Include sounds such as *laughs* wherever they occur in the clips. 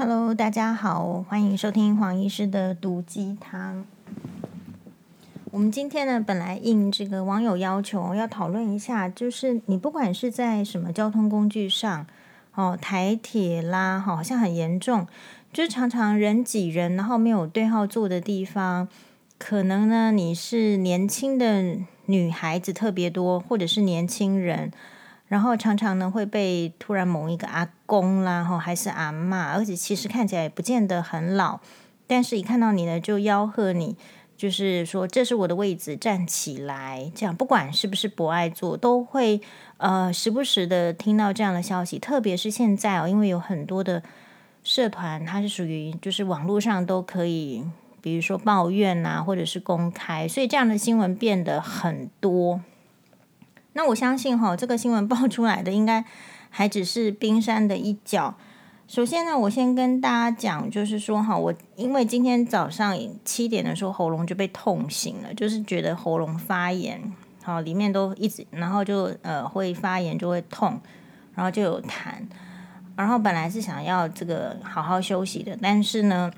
Hello，大家好，欢迎收听黄医师的毒鸡汤。我们今天呢，本来应这个网友要求要讨论一下，就是你不管是在什么交通工具上，哦，台铁啦，好像很严重，就是常常人挤人，然后没有对号坐的地方，可能呢你是年轻的女孩子特别多，或者是年轻人。然后常常呢会被突然某一个阿公啦，哈，还是阿嬷，而且其实看起来也不见得很老，但是一看到你呢就吆喝你，就是说这是我的位置，站起来。这样不管是不是不爱坐，都会呃时不时的听到这样的消息。特别是现在哦，因为有很多的社团，它是属于就是网络上都可以，比如说抱怨啊，或者是公开，所以这样的新闻变得很多。那我相信哈，这个新闻爆出来的应该还只是冰山的一角。首先呢，我先跟大家讲，就是说哈，我因为今天早上七点的时候喉咙就被痛醒了，就是觉得喉咙发炎，好，里面都一直，然后就呃会发炎就会痛，然后就有痰，然后本来是想要这个好好休息的，但是呢，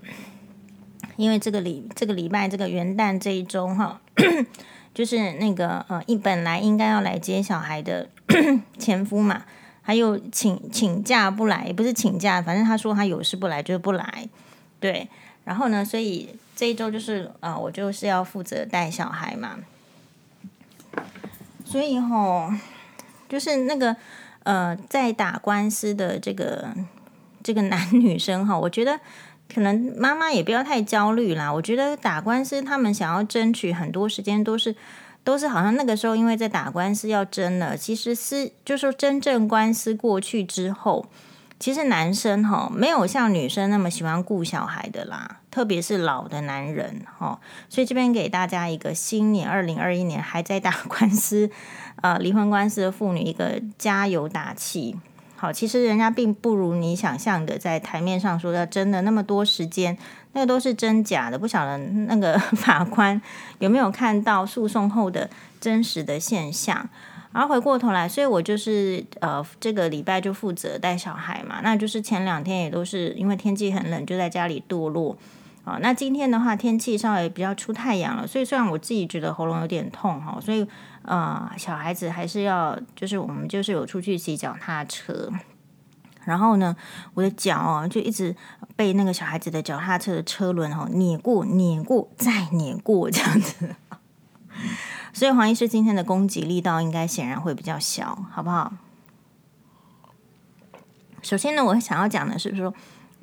因为这个礼这个礼拜这个元旦这一周哈。就是那个呃，一本来应该要来接小孩的 *coughs* 前夫嘛，还有请请假不来，不是请假，反正他说他有事不来就是不来，对。然后呢，所以这一周就是、呃，我就是要负责带小孩嘛。所以吼，就是那个呃，在打官司的这个这个男女生哈，我觉得。可能妈妈也不要太焦虑啦。我觉得打官司，他们想要争取很多时间，都是都是好像那个时候，因为在打官司要争了。其实是就是说真正官司过去之后，其实男生哈没有像女生那么喜欢顾小孩的啦，特别是老的男人哈。所以这边给大家一个新年二零二一年还在打官司，呃，离婚官司的妇女一个加油打气。好，其实人家并不如你想象的，在台面上说要争的那么多时间，那个都是真假的。不晓得那个 *laughs* 法官有没有看到诉讼后的真实的现象。然后回过头来，所以我就是呃，这个礼拜就负责带小孩嘛。那就是前两天也都是因为天气很冷，就在家里堕落。啊，那今天的话天气稍微比较出太阳了，所以虽然我自己觉得喉咙有点痛哈，所以。呃，小孩子还是要，就是我们就是有出去骑脚踏车，然后呢，我的脚哦就一直被那个小孩子的脚踏车的车轮哦碾过、碾过再碾过这样子，*laughs* 所以黄医师今天的攻击力道应该显然会比较小，好不好？首先呢，我想要讲的是说，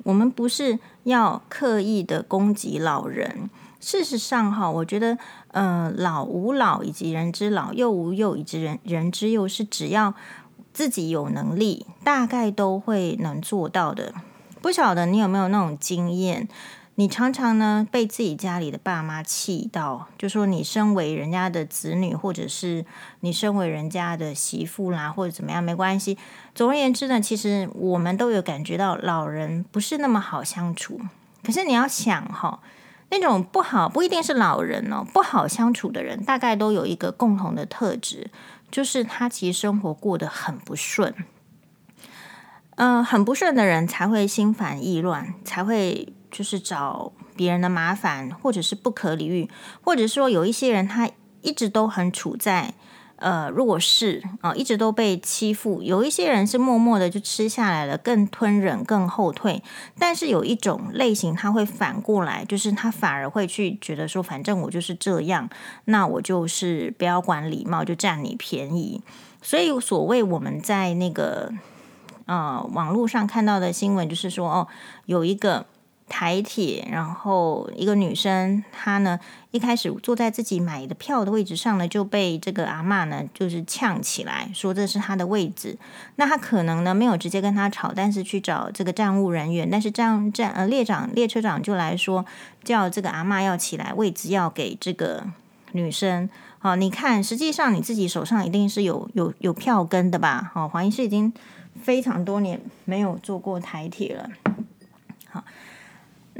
我们不是要刻意的攻击老人。事实上，哈，我觉得，呃，老吾老以及人之老，幼吾幼以及人人之幼，是只要自己有能力，大概都会能做到的。不晓得你有没有那种经验？你常常呢被自己家里的爸妈气到，就说你身为人家的子女，或者是你身为人家的媳妇啦，或者怎么样，没关系。总而言之呢，其实我们都有感觉到老人不是那么好相处。可是你要想，哈。那种不好，不一定是老人哦，不好相处的人，大概都有一个共同的特质，就是他其实生活过得很不顺。嗯、很不顺的人才会心烦意乱，才会就是找别人的麻烦，或者是不可理喻，或者说有一些人他一直都很处在。呃，弱势啊，一直都被欺负。有一些人是默默的就吃下来了，更吞忍，更后退。但是有一种类型，他会反过来，就是他反而会去觉得说，反正我就是这样，那我就是不要管礼貌，就占你便宜。所以所谓我们在那个呃网络上看到的新闻，就是说哦，有一个。台铁，然后一个女生，她呢一开始坐在自己买的票的位置上呢，就被这个阿嬷呢就是呛起来，说这是她的位置。那她可能呢没有直接跟她吵，但是去找这个站务人员，但是站站呃列长列车长就来说，叫这个阿嬷要起来，位置要给这个女生。好，你看，实际上你自己手上一定是有有有票根的吧？好，黄医师已经非常多年没有坐过台铁了。好。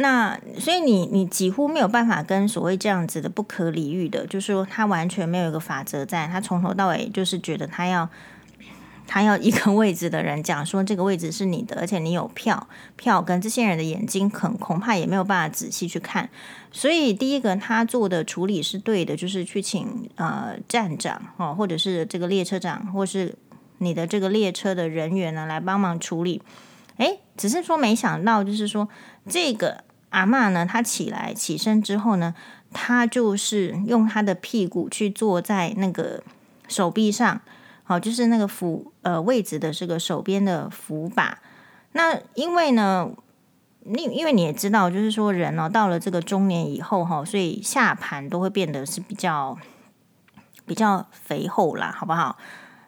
那所以你你几乎没有办法跟所谓这样子的不可理喻的，就是说他完全没有一个法则在，他从头到尾就是觉得他要他要一个位置的人讲说这个位置是你的，而且你有票，票跟这些人的眼睛很恐怕也没有办法仔细去看，所以第一个他做的处理是对的，就是去请呃站长哦，或者是这个列车长，或是你的这个列车的人员呢来帮忙处理。诶，只是说没想到，就是说这个阿嬷呢，她起来起身之后呢，她就是用她的屁股去坐在那个手臂上。好，就是那个扶呃位置的这个手边的扶把。那因为呢，你因为你也知道，就是说人哦，到了这个中年以后哈，所以下盘都会变得是比较比较肥厚啦，好不好？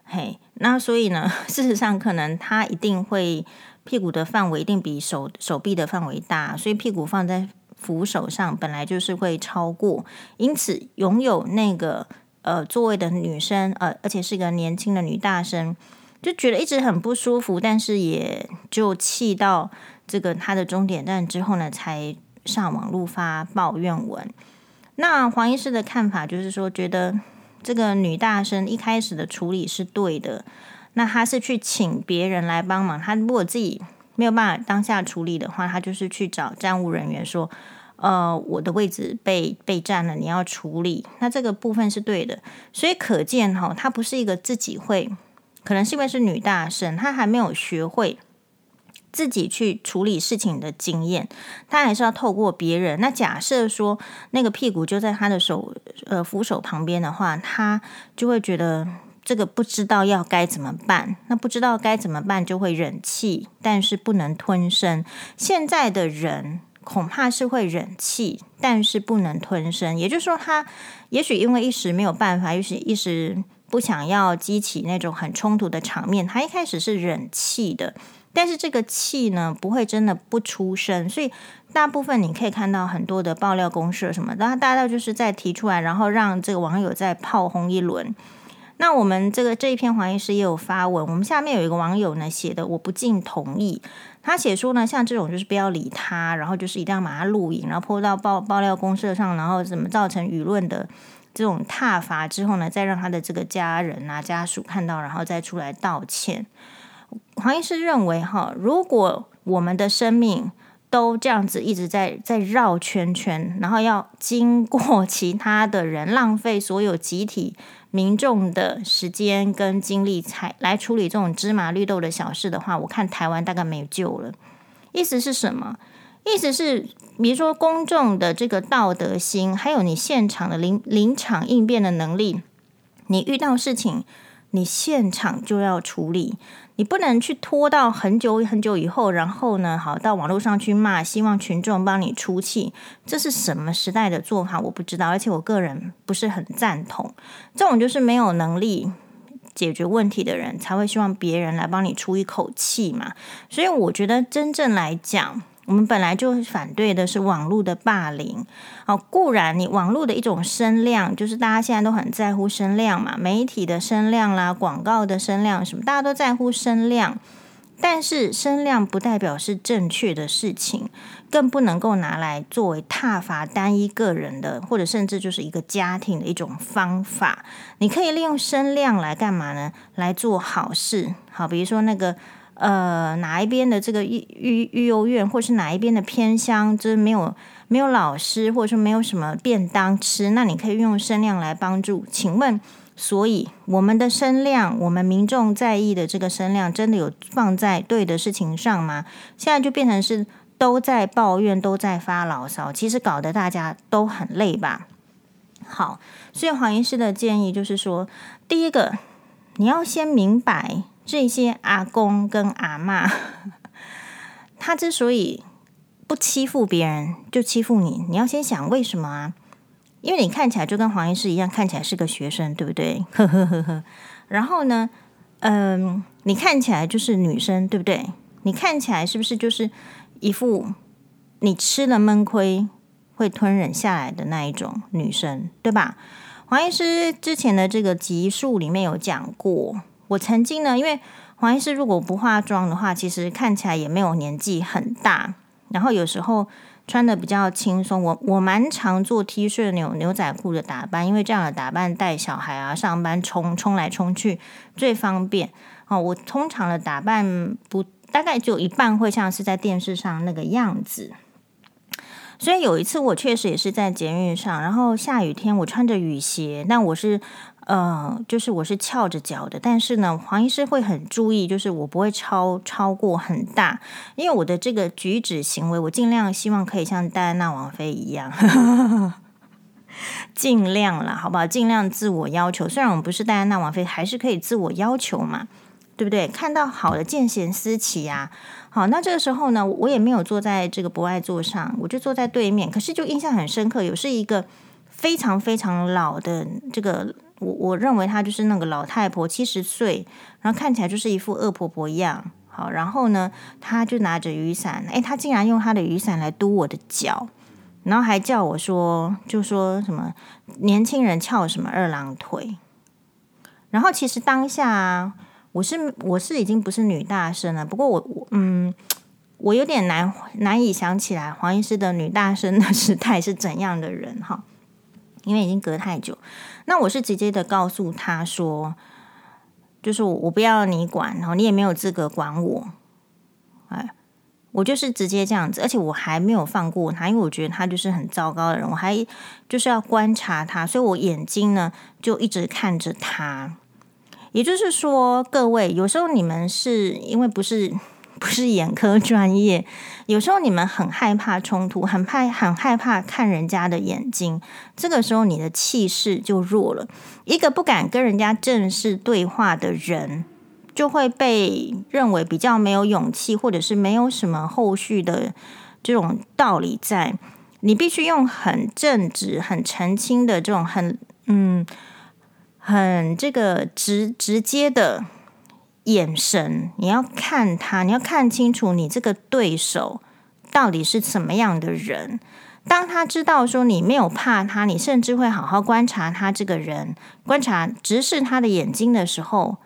嘿，那所以呢，*laughs* 事实上可能他一定会屁股的范围一定比手手臂的范围大，所以屁股放在扶手上本来就是会超过，因此拥有那个。呃，座位的女生，呃，而且是一个年轻的女大生，就觉得一直很不舒服，但是也就气到这个她的终点站之后呢，才上网路发抱怨文。那黄医师的看法就是说，觉得这个女大生一开始的处理是对的，那他是去请别人来帮忙，他如果自己没有办法当下处理的话，他就是去找站务人员说。呃，我的位置被被占了，你要处理，那这个部分是对的，所以可见哈，他不是一个自己会，可能是因为是女大生，她还没有学会自己去处理事情的经验，她还是要透过别人。那假设说那个屁股就在她的手呃扶手旁边的话，她就会觉得这个不知道要该怎么办，那不知道该怎么办就会忍气，但是不能吞声。现在的人。恐怕是会忍气，但是不能吞声。也就是说，他也许因为一时没有办法，也许一时不想要激起那种很冲突的场面，他一开始是忍气的。但是这个气呢，不会真的不出声。所以大部分你可以看到很多的爆料公社什么，然后大家就是在提出来，然后让这个网友再炮轰一轮。那我们这个这一篇黄医师也有发文，我们下面有一个网友呢写的，我不尽同意。他写说呢，像这种就是不要理他，然后就是一定要把他录影，然后泼到爆爆料公社上，然后怎么造成舆论的这种挞伐之后呢，再让他的这个家人啊家属看到，然后再出来道歉。黄医师认为哈，如果我们的生命都这样子一直在在绕圈圈，然后要经过其他的人，浪费所有集体。民众的时间跟精力才来处理这种芝麻绿豆的小事的话，我看台湾大概没救了。意思是什么？意思是，比如说公众的这个道德心，还有你现场的临临场应变的能力，你遇到事情，你现场就要处理。你不能去拖到很久很久以后，然后呢，好到网络上去骂，希望群众帮你出气，这是什么时代的做法？我不知道，而且我个人不是很赞同。这种就是没有能力解决问题的人，才会希望别人来帮你出一口气嘛。所以我觉得真正来讲。我们本来就反对的是网络的霸凌，哦，固然你网络的一种声量，就是大家现在都很在乎声量嘛，媒体的声量啦，广告的声量什么，大家都在乎声量，但是声量不代表是正确的事情，更不能够拿来作为挞伐单一个人的，或者甚至就是一个家庭的一种方法。你可以利用声量来干嘛呢？来做好事，好，比如说那个。呃，哪一边的这个育育育幼院，或是哪一边的偏乡，就是没有没有老师，或者说没有什么便当吃，那你可以用声量来帮助。请问，所以我们的声量，我们民众在意的这个声量，真的有放在对的事情上吗？现在就变成是都在抱怨，都在发牢骚，其实搞得大家都很累吧？好，所以黄医师的建议就是说，第一个，你要先明白。这些阿公跟阿嬷，*laughs* 他之所以不欺负别人，就欺负你。你要先想为什么啊？因为你看起来就跟黄医师一样，看起来是个学生，对不对？呵呵呵呵。然后呢，嗯，你看起来就是女生，对不对？你看起来是不是就是一副你吃了闷亏会吞忍下来的那一种女生，对吧？黄医师之前的这个集数里面有讲过。我曾经呢，因为黄医师如果不化妆的话，其实看起来也没有年纪很大。然后有时候穿的比较轻松，我我蛮常做 T 恤、牛牛仔裤的打扮，因为这样的打扮带小孩啊、上班冲冲来冲去最方便。哦，我通常的打扮不大概就一半会像是在电视上那个样子。所以有一次我确实也是在捷运上，然后下雨天我穿着雨鞋，但我是。呃，就是我是翘着脚的，但是呢，黄医师会很注意，就是我不会超超过很大，因为我的这个举止行为，我尽量希望可以像戴安娜王妃一样，*laughs* 尽量啦，好不好？尽量自我要求。虽然我们不是戴安娜王妃，还是可以自我要求嘛，对不对？看到好的见贤思齐呀。好，那这个时候呢，我也没有坐在这个博爱座上，我就坐在对面，可是就印象很深刻，有是一个非常非常老的这个。我我认为她就是那个老太婆，七十岁，然后看起来就是一副恶婆婆一样。好，然后呢，她就拿着雨伞，诶，她竟然用她的雨伞来嘟我的脚，然后还叫我说，就说什么年轻人翘什么二郎腿。然后其实当下啊我是我是已经不是女大生了，不过我我嗯，我有点难难以想起来黄医师的女大生的 *laughs* 时代是怎样的人哈。因为已经隔太久，那我是直接的告诉他说，就是我我不要你管，然后你也没有资格管我，哎，我就是直接这样子，而且我还没有放过他，因为我觉得他就是很糟糕的人，我还就是要观察他，所以我眼睛呢就一直看着他。也就是说，各位有时候你们是因为不是。不是眼科专业，有时候你们很害怕冲突，很怕很害怕看人家的眼睛，这个时候你的气势就弱了。一个不敢跟人家正式对话的人，就会被认为比较没有勇气，或者是没有什么后续的这种道理在。你必须用很正直、很澄清的这种很嗯很这个直直接的。眼神，你要看他，你要看清楚你这个对手到底是什么样的人。当他知道说你没有怕他，你甚至会好好观察他这个人，观察直视他的眼睛的时候，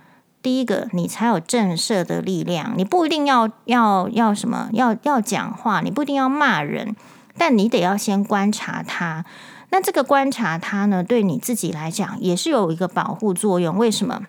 第一个你才有震慑的力量。你不一定要要要什么，要要讲话，你不一定要骂人，但你得要先观察他。那这个观察他呢，对你自己来讲也是有一个保护作用。为什么？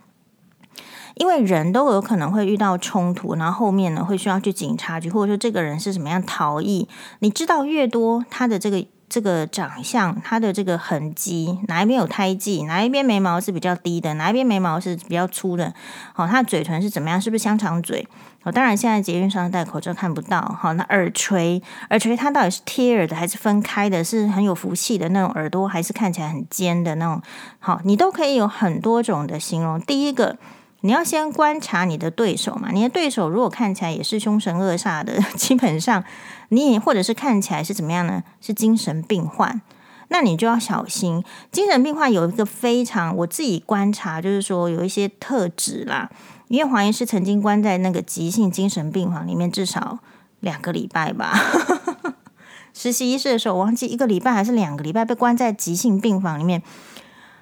因为人都有可能会遇到冲突，然后后面呢会需要去警察局，或者说这个人是怎么样逃逸。你知道越多，他的这个这个长相，他的这个痕迹，哪一边有胎记，哪一边眉毛是比较低的，哪一边眉毛是比较粗的，好，他的嘴唇是怎么样，是不是香肠嘴？哦，当然现在捷运上戴口罩看不到。好，那耳垂，耳垂它到底是贴耳的还是分开的？是很有福气的那种耳朵，还是看起来很尖的那种？好，你都可以有很多种的形容。第一个。你要先观察你的对手嘛，你的对手如果看起来也是凶神恶煞的，*laughs* 基本上你或者是看起来是怎么样呢？是精神病患，那你就要小心。精神病患有一个非常我自己观察，就是说有一些特质啦。因为黄医师曾经关在那个急性精神病房里面至少两个礼拜吧，*laughs* 实习医师的时候，我忘记一个礼拜还是两个礼拜被关在急性病房里面。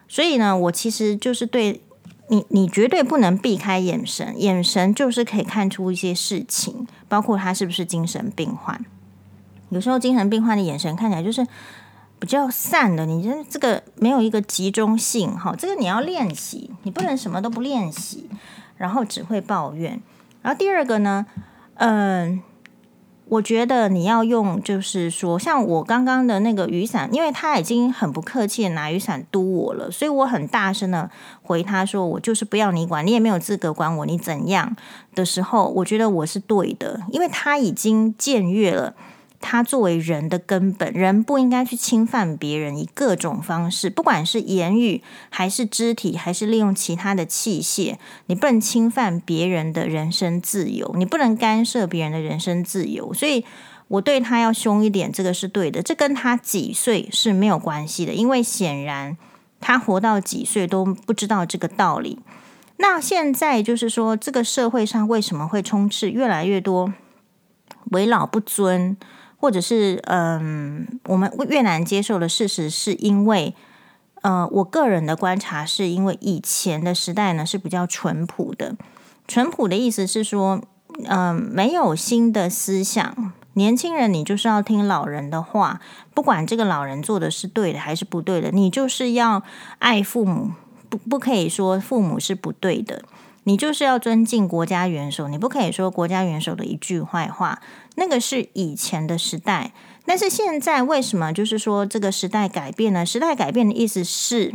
所以呢，我其实就是对。你你绝对不能避开眼神，眼神就是可以看出一些事情，包括他是不是精神病患。有时候精神病患的眼神看起来就是比较散的，你这这个没有一个集中性哈，这个你要练习，你不能什么都不练习，然后只会抱怨。然后第二个呢，嗯。我觉得你要用，就是说，像我刚刚的那个雨伞，因为他已经很不客气的拿雨伞嘟我了，所以我很大声的回他说：“我就是不要你管，你也没有资格管我，你怎样的时候，我觉得我是对的，因为他已经僭越了。”他作为人的根本，人不应该去侵犯别人，以各种方式，不管是言语，还是肢体，还是利用其他的器械，你不能侵犯别人的人身自由，你不能干涉别人的人身自由。所以，我对他要凶一点，这个是对的。这跟他几岁是没有关系的，因为显然他活到几岁都不知道这个道理。那现在就是说，这个社会上为什么会充斥越来越多为老不尊？或者是嗯，我们越难接受的事实，是因为呃，我个人的观察是因为以前的时代呢是比较淳朴的。淳朴的意思是说，嗯，没有新的思想，年轻人你就是要听老人的话，不管这个老人做的是对的还是不对的，你就是要爱父母，不不可以说父母是不对的。你就是要尊敬国家元首，你不可以说国家元首的一句坏话。那个是以前的时代，但是现在为什么就是说这个时代改变了？时代改变的意思是，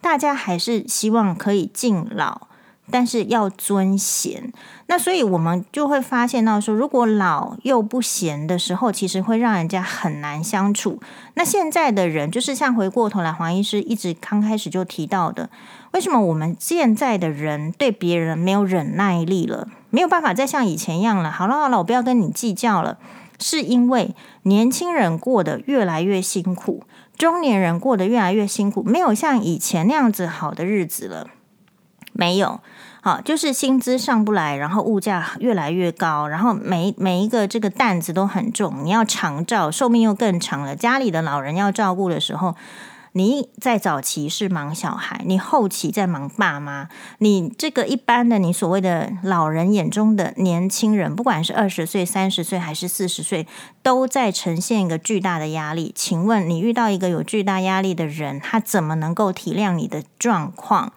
大家还是希望可以敬老。但是要尊贤，那所以我们就会发现到说，如果老又不贤的时候，其实会让人家很难相处。那现在的人，就是像回过头来，黄医师一直刚开始就提到的，为什么我们现在的人对别人没有忍耐力了，没有办法再像以前一样了？好了好了，我不要跟你计较了，是因为年轻人过得越来越辛苦，中年人过得越来越辛苦，没有像以前那样子好的日子了，没有。好，就是薪资上不来，然后物价越来越高，然后每每一个这个担子都很重，你要长照，寿命又更长了。家里的老人要照顾的时候，你在早期是忙小孩，你后期在忙爸妈，你这个一般的你所谓的老人眼中的年轻人，不管是二十岁、三十岁还是四十岁，都在呈现一个巨大的压力。请问你遇到一个有巨大压力的人，他怎么能够体谅你的状况？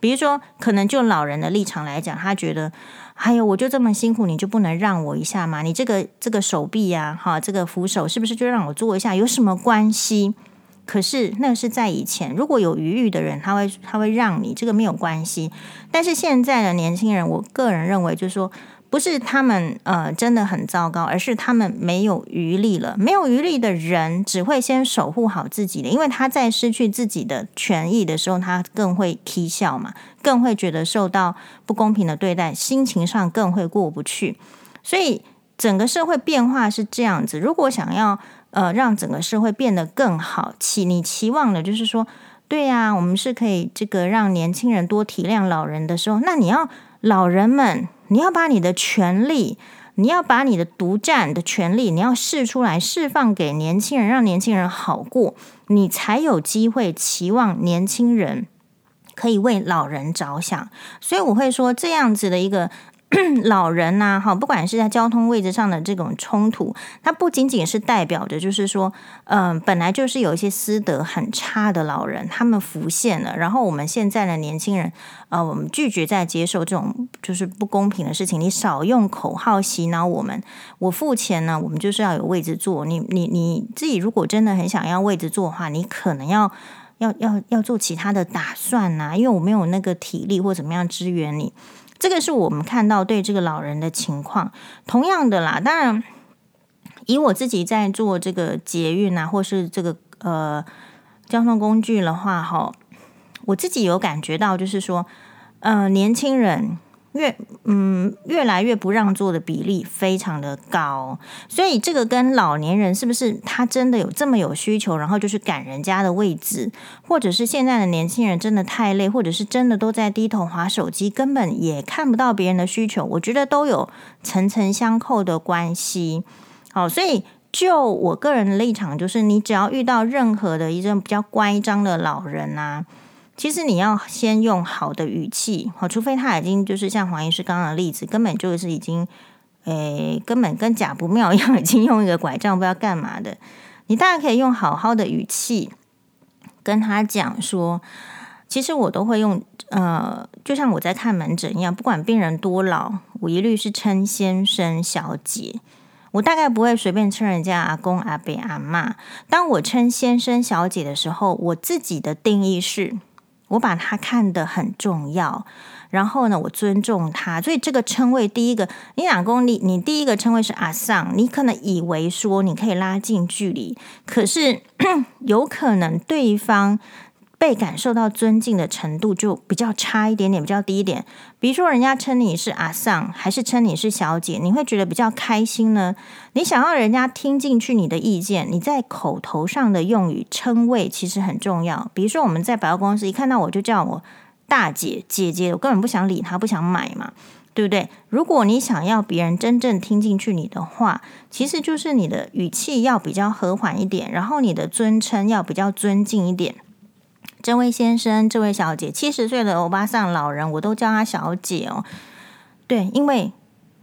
比如说，可能就老人的立场来讲，他觉得，哎呦，我就这么辛苦，你就不能让我一下吗？你这个这个手臂呀，哈，这个扶手是不是就让我做一下？有什么关系？可是那是在以前，如果有余裕的人，他会他会让你，这个没有关系。但是现在的年轻人，我个人认为，就是说。不是他们呃真的很糟糕，而是他们没有余力了。没有余力的人只会先守护好自己的，因为他在失去自己的权益的时候，他更会啼笑嘛，更会觉得受到不公平的对待，心情上更会过不去。所以整个社会变化是这样子。如果想要呃让整个社会变得更好，期你期望的就是说，对呀，我们是可以这个让年轻人多体谅老人的时候，那你要老人们。你要把你的权利，你要把你的独占的权利，你要释出来，释放给年轻人，让年轻人好过，你才有机会期望年轻人可以为老人着想。所以我会说，这样子的一个。*clears throat* 老人呐、哈，不管是在交通位置上的这种冲突，它不仅仅是代表着，就是说，嗯、本来就是有一些私德很差的老人，他们浮现了，然后我们现在的年轻人，呃，我们拒绝再接受这种就是不公平的事情。你少用口号洗脑我们，我付钱呢，我们就是要有位置坐。你你你自己如果真的很想要位置坐的话，你可能要要要要做其他的打算呐、因为我没有那个体力或怎么样支援你。这个是我们看到对这个老人的情况，同样的啦。当然，以我自己在做这个捷运啊，或是这个呃交通工具的话，哈，我自己有感觉到，就是说，呃，年轻人。越嗯越来越不让座的比例非常的高，所以这个跟老年人是不是他真的有这么有需求，然后就是赶人家的位置，或者是现在的年轻人真的太累，或者是真的都在低头划手机，根本也看不到别人的需求，我觉得都有层层相扣的关系。好，所以就我个人的立场，就是你只要遇到任何的一种比较乖张的老人啊。其实你要先用好的语气，好，除非他已经就是像黄医师刚刚的例子，根本就是已经，诶，根本跟假不妙一样，已经用一个拐杖不知道干嘛的。你大概可以用好好的语气跟他讲说，其实我都会用，呃，就像我在看门诊一样，不管病人多老，我一律是称先生、小姐，我大概不会随便称人家阿公、阿伯、阿妈。当我称先生、小姐的时候，我自己的定义是。我把他看得很重要，然后呢，我尊重他，所以这个称谓，第一个，你老公你，你第一个称谓是阿桑，你可能以为说你可以拉近距离，可是 *clears throat* 有可能对方。被感受到尊敬的程度就比较差一点点，比较低一点。比如说，人家称你是阿桑，还是称你是小姐，你会觉得比较开心呢？你想要人家听进去你的意见，你在口头上的用语称谓其实很重要。比如说，我们在百货公司一看到我就叫我大姐、姐姐，我根本不想理他，不想买嘛，对不对？如果你想要别人真正听进去你的话，其实就是你的语气要比较和缓一点，然后你的尊称要比较尊敬一点。这位先生，这位小姐，七十岁的欧巴桑老人，我都叫他小姐哦。对，因为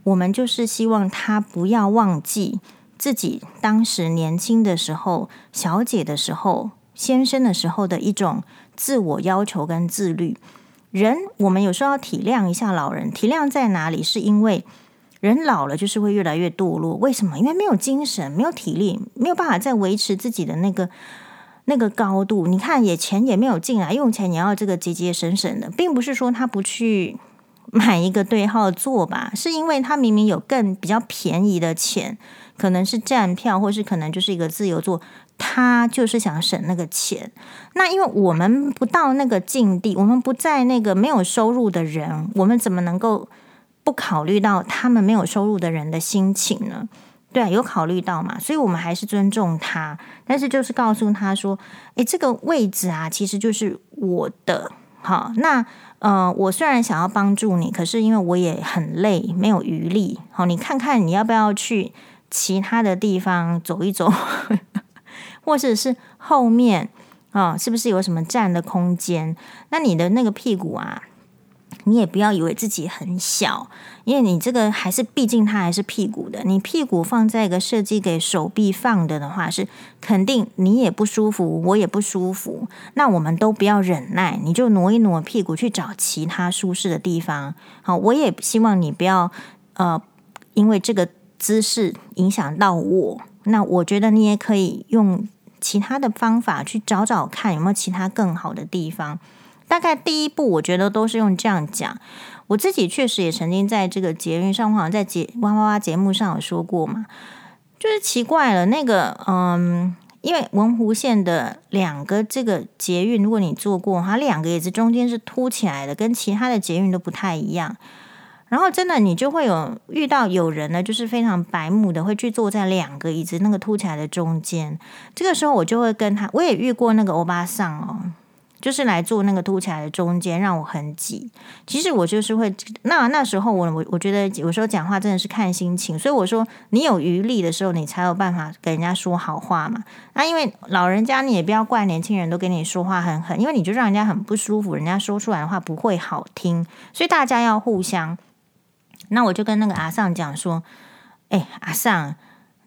我们就是希望他不要忘记自己当时年轻的时候、小姐的时候、先生的时候的一种自我要求跟自律。人我们有时候要体谅一下老人，体谅在哪里？是因为人老了就是会越来越堕落。为什么？因为没有精神，没有体力，没有办法再维持自己的那个那个高度。你看，也钱也没有进来，用钱也要这个节节省省的，并不是说他不去。买一个对号座吧，是因为他明明有更比较便宜的钱，可能是站票，或是可能就是一个自由座，他就是想省那个钱。那因为我们不到那个境地，我们不在那个没有收入的人，我们怎么能够不考虑到他们没有收入的人的心情呢？对啊，有考虑到嘛，所以我们还是尊重他，但是就是告诉他说：“诶，这个位置啊，其实就是我的。”好，那。呃，我虽然想要帮助你，可是因为我也很累，没有余力。好，你看看你要不要去其他的地方走一走，*laughs* 或者是后面啊，是不是有什么站的空间？那你的那个屁股啊。你也不要以为自己很小，因为你这个还是，毕竟它还是屁股的。你屁股放在一个设计给手臂放的的话，是肯定你也不舒服，我也不舒服。那我们都不要忍耐，你就挪一挪屁股去找其他舒适的地方。好，我也希望你不要呃，因为这个姿势影响到我。那我觉得你也可以用其他的方法去找找看，有没有其他更好的地方。大概第一步，我觉得都是用这样讲。我自己确实也曾经在这个捷运上，好像在节哇哇哇节目上有说过嘛，就是奇怪了。那个嗯，因为文湖线的两个这个捷运，如果你坐过，它两个椅子中间是凸起来的，跟其他的捷运都不太一样。然后真的，你就会有遇到有人呢，就是非常白目的，会去坐在两个椅子那个凸起来的中间。这个时候，我就会跟他，我也遇过那个欧巴桑哦。就是来做那个凸起来的中间，让我很挤。其实我就是会，那那时候我我我觉得有时候讲话真的是看心情，所以我说你有余力的时候，你才有办法跟人家说好话嘛。那因为老人家你也不要怪年轻人都跟你说话很狠，因为你就让人家很不舒服，人家说出来的话不会好听，所以大家要互相。那我就跟那个阿尚讲说，哎，阿尚，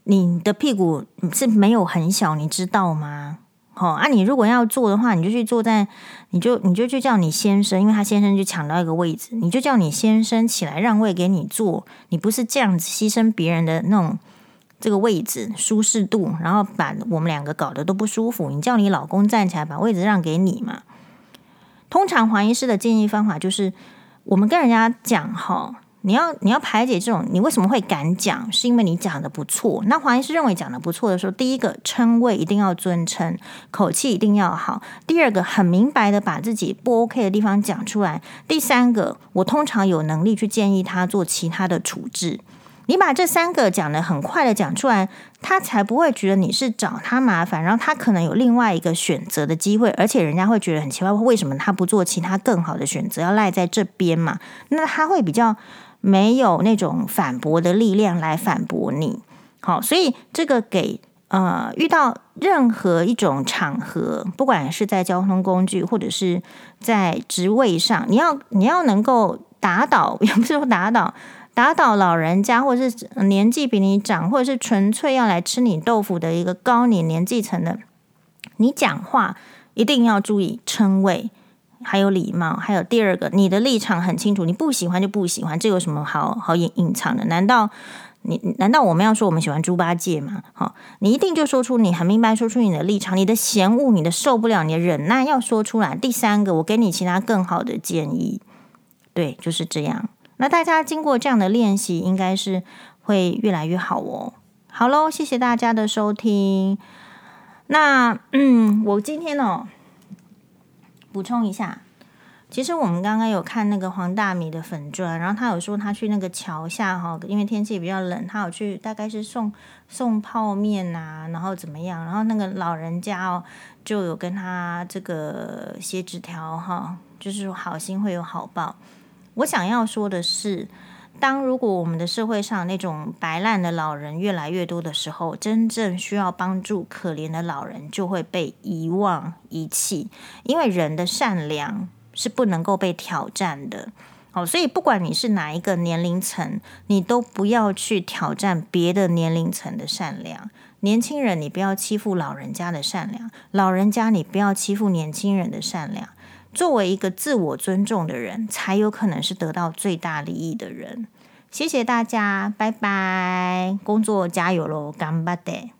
你的屁股是没有很小，你知道吗？哦，啊，你如果要坐的话，你就去坐在，你就你就去叫你先生，因为他先生就抢到一个位置，你就叫你先生起来让位给你坐。你不是这样子牺牲别人的那种这个位置舒适度，然后把我们两个搞得都不舒服。你叫你老公站起来把位置让给你嘛。通常黄医师的建议方法就是，我们跟人家讲哈。你要你要排解这种，你为什么会敢讲？是因为你讲的不错。那黄医师认为讲的不错的时候，第一个称谓一定要尊称，口气一定要好。第二个很明白的把自己不 OK 的地方讲出来。第三个，我通常有能力去建议他做其他的处置。你把这三个讲得很快的讲出来，他才不会觉得你是找他麻烦，然后他可能有另外一个选择的机会，而且人家会觉得很奇怪，为什么他不做其他更好的选择，要赖在这边嘛？那他会比较。没有那种反驳的力量来反驳你，好，所以这个给呃遇到任何一种场合，不管是在交通工具或者是在职位上，你要你要能够打倒，*laughs* 也不是说打倒，打倒老人家，或者是年纪比你长，或者是纯粹要来吃你豆腐的一个高年年纪层的，你讲话一定要注意称谓。还有礼貌，还有第二个，你的立场很清楚，你不喜欢就不喜欢，这有什么好好隐隐藏的？难道你难道我们要说我们喜欢猪八戒吗？好，你一定就说出你很明白，说出你的立场，你的嫌恶，你的受不了，你的忍耐要说出来。第三个，我给你其他更好的建议，对，就是这样。那大家经过这样的练习，应该是会越来越好哦。好喽，谢谢大家的收听。那嗯，我今天哦。补充一下，其实我们刚刚有看那个黄大米的粉砖，然后他有说他去那个桥下哈，因为天气比较冷，他有去大概是送送泡面啊，然后怎么样，然后那个老人家哦就有跟他这个写纸条哈，就是好心会有好报。我想要说的是。当如果我们的社会上那种白烂的老人越来越多的时候，真正需要帮助、可怜的老人就会被遗忘、遗弃，因为人的善良是不能够被挑战的。好，所以不管你是哪一个年龄层，你都不要去挑战别的年龄层的善良。年轻人，你不要欺负老人家的善良；老人家，你不要欺负年轻人的善良。作为一个自我尊重的人，才有可能是得到最大利益的人。谢谢大家，拜拜！工作加油喽，干巴的。